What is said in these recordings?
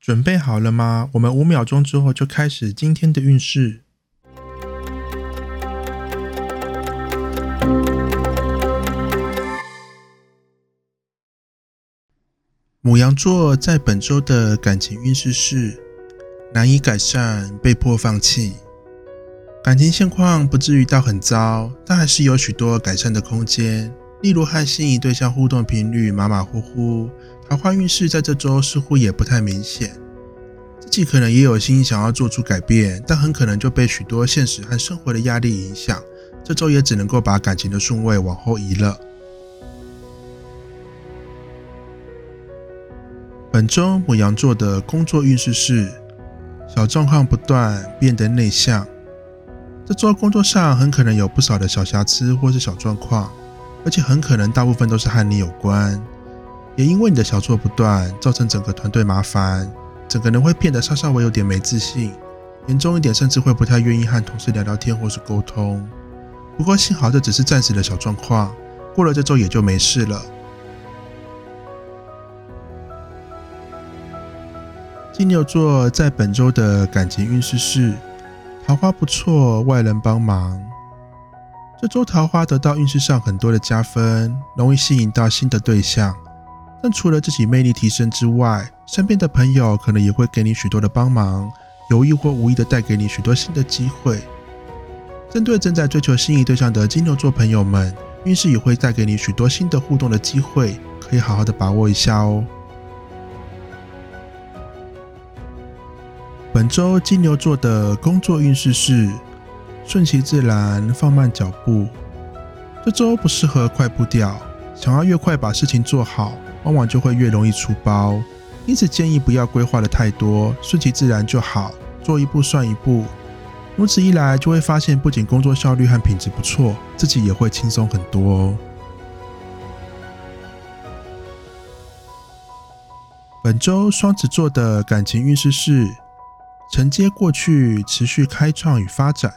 准备好了吗？我们五秒钟之后就开始今天的运势。母羊座在本周的感情运势是难以改善，被迫放弃。感情现况不至于到很糟，但还是有许多改善的空间。例如和心仪对象互动频率马马虎虎。桃花运势在这周似乎也不太明显，自己可能也有心想要做出改变，但很可能就被许多现实和生活的压力影响。这周也只能够把感情的顺位往后移了。本周母羊座的工作运势是小状况不断，变得内向。这周工作上很可能有不少的小瑕疵或是小状况，而且很可能大部分都是和你有关。也因为你的小错不断，造成整个团队麻烦，整个人会变得稍稍微有点没自信，严重一点甚至会不太愿意和同事聊聊天或是沟通。不过幸好这只是暂时的小状况，过了这周也就没事了。金牛座在本周的感情运势是桃花不错，外人帮忙。这周桃花得到运势上很多的加分，容易吸引到新的对象。但除了自己魅力提升之外，身边的朋友可能也会给你许多的帮忙，有意或无意的带给你许多新的机会。针对正在追求心仪对象的金牛座朋友们，运势也会带给你许多新的互动的机会，可以好好的把握一下哦。本周金牛座的工作运势是顺其自然，放慢脚步。这周不适合快步调，想要越快把事情做好。往往就会越容易出包，因此建议不要规划的太多，顺其自然就好，做一步算一步。如此一来，就会发现不仅工作效率和品质不错，自己也会轻松很多哦。本周双子座的感情运势是承接过去，持续开创与发展。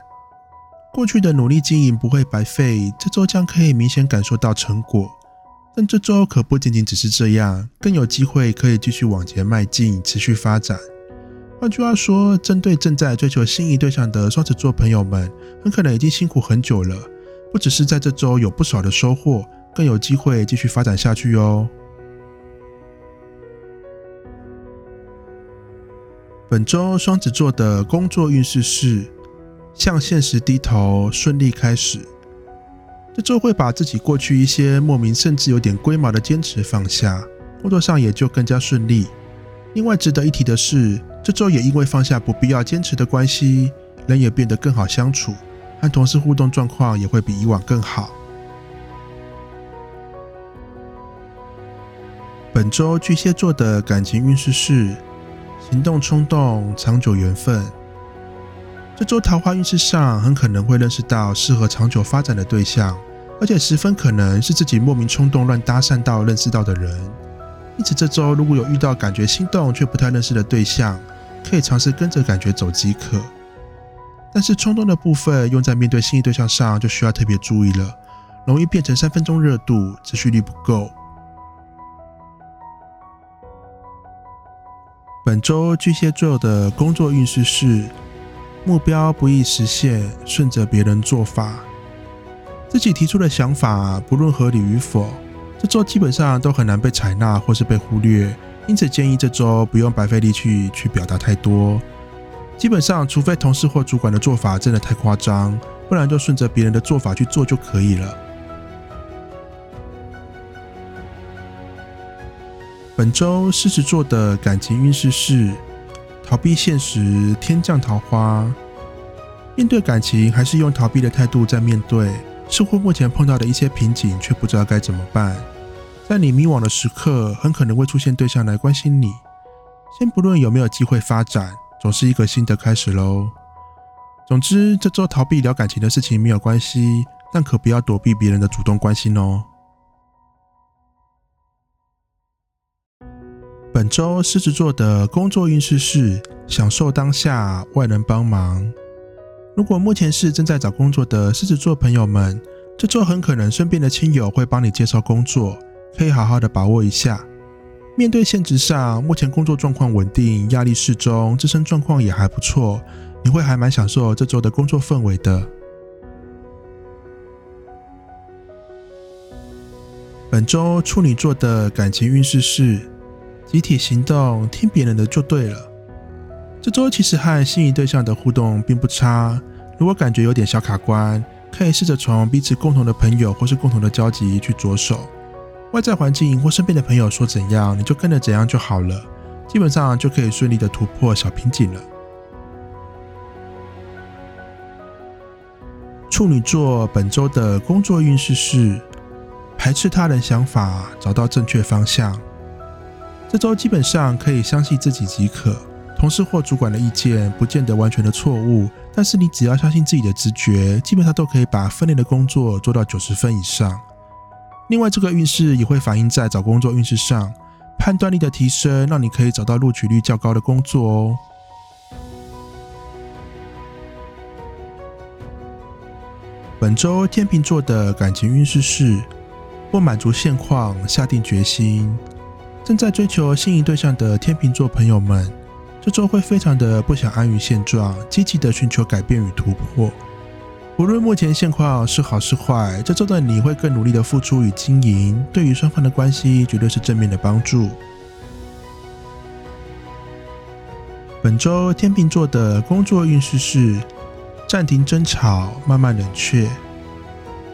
过去的努力经营不会白费，这周将可以明显感受到成果。但这周可不仅仅只是这样，更有机会可以继续往前迈进，持续发展。换句话说，针对正在追求心仪对象的双子座朋友们，很可能已经辛苦很久了，不只是在这周有不少的收获，更有机会继续发展下去哦。本周双子座的工作运势是向现实低头，顺利开始。这周会把自己过去一些莫名甚至有点龟毛的坚持放下，工作上也就更加顺利。另外值得一提的是，这周也因为放下不必要坚持的关系，人也变得更好相处，和同事互动状况也会比以往更好。本周巨蟹座的感情运势是行动冲动，长久缘分。这周桃花运势上很可能会认识到适合长久发展的对象，而且十分可能是自己莫名冲动乱搭讪到认识到的人。因此这周如果有遇到感觉心动却不太认识的对象，可以尝试跟着感觉走即可。但是冲动的部分用在面对心仪对象上就需要特别注意了，容易变成三分钟热度，持续力不够。本周巨蟹座的工作运势是。目标不易实现，顺着别人做法，自己提出的想法不论合理与否，这周基本上都很难被采纳或是被忽略。因此建议这周不用白费力气去表达太多，基本上除非同事或主管的做法真的太夸张，不然就顺着别人的做法去做就可以了。本周狮子座的感情运势是。逃避现实，天降桃花。面对感情，还是用逃避的态度在面对，似乎目前碰到的一些瓶颈，却不知道该怎么办。在你迷惘的时刻，很可能会出现对象来关心你。先不论有没有机会发展，总是一个新的开始喽。总之，这周逃避聊感情的事情没有关系，但可不要躲避别人的主动关心哦。本周狮子座的工作运势是享受当下，外人帮忙。如果目前是正在找工作的狮子座朋友们，这周很可能身边的亲友会帮你介绍工作，可以好好的把握一下。面对现实上，目前工作状况稳定，压力适中，自身状况也还不错。你会还蛮享受这周的工作氛围的。本周处女座的感情运势是集体行动，听别人的就对了。这周其实和心仪对象的互动并不差，如果感觉有点小卡关，可以试着从彼此共同的朋友或是共同的交集去着手。外在环境或身边的朋友说怎样，你就跟着怎样就好了，基本上就可以顺利的突破小瓶颈了。处女座本周的工作运势是排斥他人想法，找到正确方向。这周基本上可以相信自己即可，同事或主管的意见不见得完全的错误，但是你只要相信自己的直觉，基本上都可以把分内的工作做到九十分以上。另外，这个运势也会反映在找工作运势上，判断力的提升，让你可以找到录取率较高的工作哦。本周天秤座的感情运势是不满足现况，下定决心。正在追求心仪对象的天秤座朋友们，这周会非常的不想安于现状，积极的寻求改变与突破。无论目前现况是好是坏，这周的你会更努力的付出与经营，对于双方的关系绝对是正面的帮助。本周天秤座的工作运势是。暂停争吵，慢慢冷却。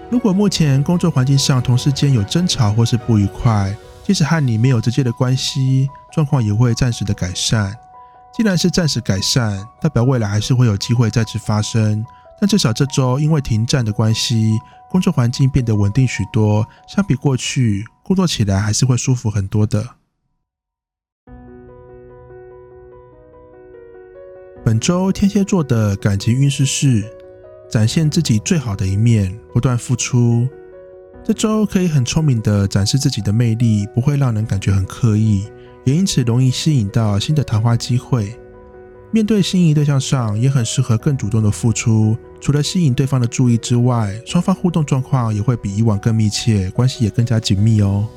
如果目前工作环境上同事间有争吵或是不愉快，即使和你没有直接的关系，状况也会暂时的改善。既然是暂时改善，代表未来还是会有机会再次发生。但至少这周因为停战的关系，工作环境变得稳定许多，相比过去，工作起来还是会舒服很多的。本周天蝎座的感情运势是展现自己最好的一面，不断付出。这周可以很聪明的展示自己的魅力，不会让人感觉很刻意，也因此容易吸引到新的谈话机会。面对心仪对象上，也很适合更主动的付出。除了吸引对方的注意之外，双方互动状况也会比以往更密切，关系也更加紧密哦。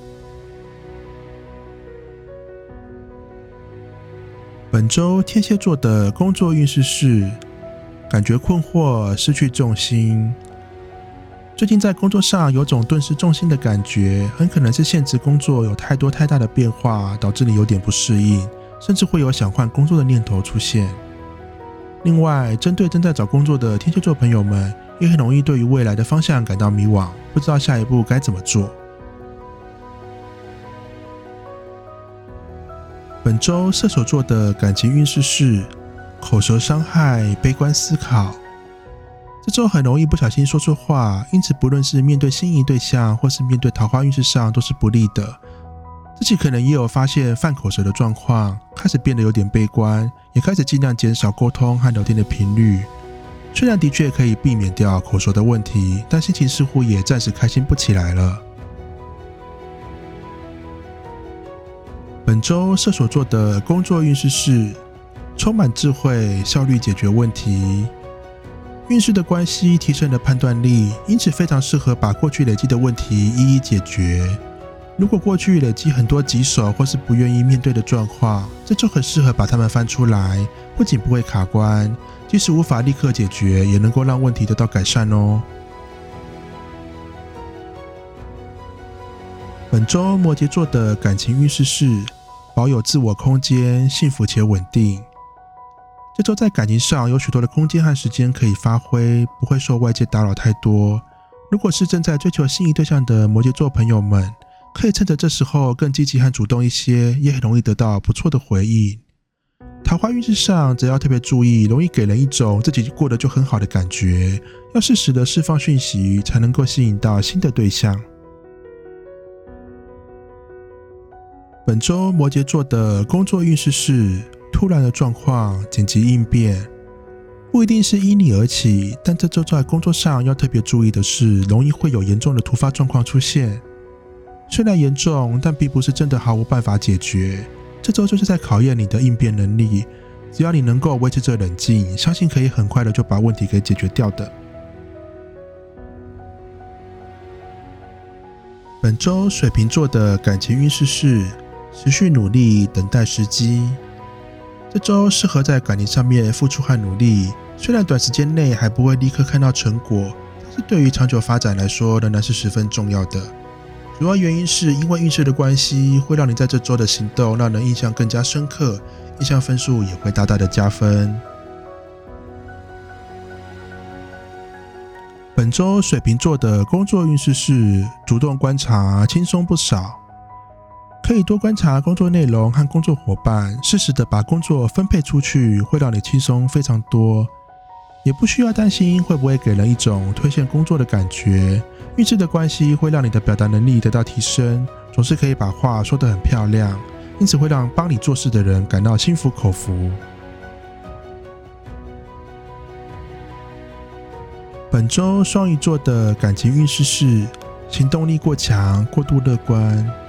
本周天蝎座的工作运势是感觉困惑、失去重心。最近在工作上有种顿失重心的感觉，很可能是现职工作有太多太大的变化，导致你有点不适应，甚至会有想换工作的念头出现。另外，针对正在找工作的天蝎座朋友们，也很容易对于未来的方向感到迷惘，不知道下一步该怎么做。本周射手座的感情运势是口舌伤害、悲观思考。这周很容易不小心说错话，因此不论是面对心仪对象，或是面对桃花运势上，都是不利的。自己可能也有发现犯口舌的状况，开始变得有点悲观，也开始尽量减少沟通和聊天的频率。虽然的确可以避免掉口舌的问题，但心情似乎也暂时开心不起来了。本周射手座的工作运势是充满智慧、效率解决问题。运势的关系提升了判断力，因此非常适合把过去累积的问题一一解决。如果过去累积很多棘手或是不愿意面对的状况，这就很适合把它们翻出来，不仅不会卡关，即使无法立刻解决，也能够让问题得到改善哦。本周摩羯座的感情运势是保有自我空间，幸福且稳定。这周在感情上有许多的空间和时间可以发挥，不会受外界打扰太多。如果是正在追求心仪对象的摩羯座朋友们，可以趁着这时候更积极和主动一些，也很容易得到不错的回应。桃花运势上则要特别注意，容易给人一种自己过得就很好的感觉，要适时的释放讯息，才能够吸引到新的对象。本周摩羯座的工作运势是突然的状况，紧急应变，不一定是因你而起，但这周在工作上要特别注意的是，容易会有严重的突发状况出现。虽然严重，但并不是真的毫无办法解决。这周就是在考验你的应变能力，只要你能够维持着冷静，相信可以很快的就把问题给解决掉的。本周水瓶座的感情运势是。持续努力，等待时机。这周适合在感情上面付出和努力，虽然短时间内还不会立刻看到成果，但是对于长久发展来说，仍然是十分重要的。主要原因是因为运势的关系，会让你在这周的行动让人印象更加深刻，印象分数也会大大的加分。本周水瓶座的工作运势是主动观察，轻松不少。可以多观察工作内容和工作伙伴，适时的把工作分配出去，会让你轻松非常多，也不需要担心会不会给人一种推卸工作的感觉。运势的关系会让你的表达能力得到提升，总是可以把话说得很漂亮，因此会让帮你做事的人感到心服口服。本周双鱼座的感情运势是行动力过强，过度乐观。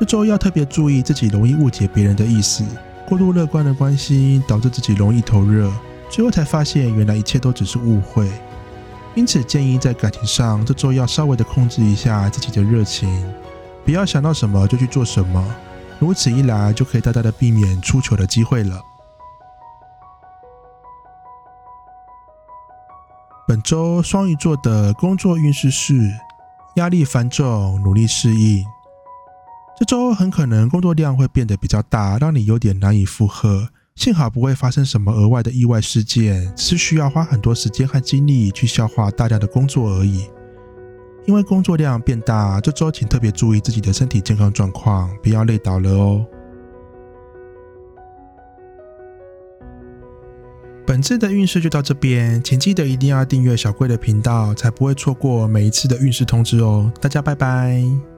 这周要特别注意自己容易误解别人的意思，过度乐观的关系导致自己容易头热，最后才发现原来一切都只是误会。因此建议在感情上这周要稍微的控制一下自己的热情，不要想到什么就去做什么，如此一来就可以大大的避免出糗的机会了。本周双鱼座的工作运势是压力繁重，努力适应。这周很可能工作量会变得比较大，让你有点难以负荷。幸好不会发生什么额外的意外事件，只是需要花很多时间和精力去消化大量的工作而已。因为工作量变大，这周请特别注意自己的身体健康状况，不要累倒了哦。本次的运势就到这边，请记得一定要订阅小贵的频道，才不会错过每一次的运势通知哦。大家拜拜。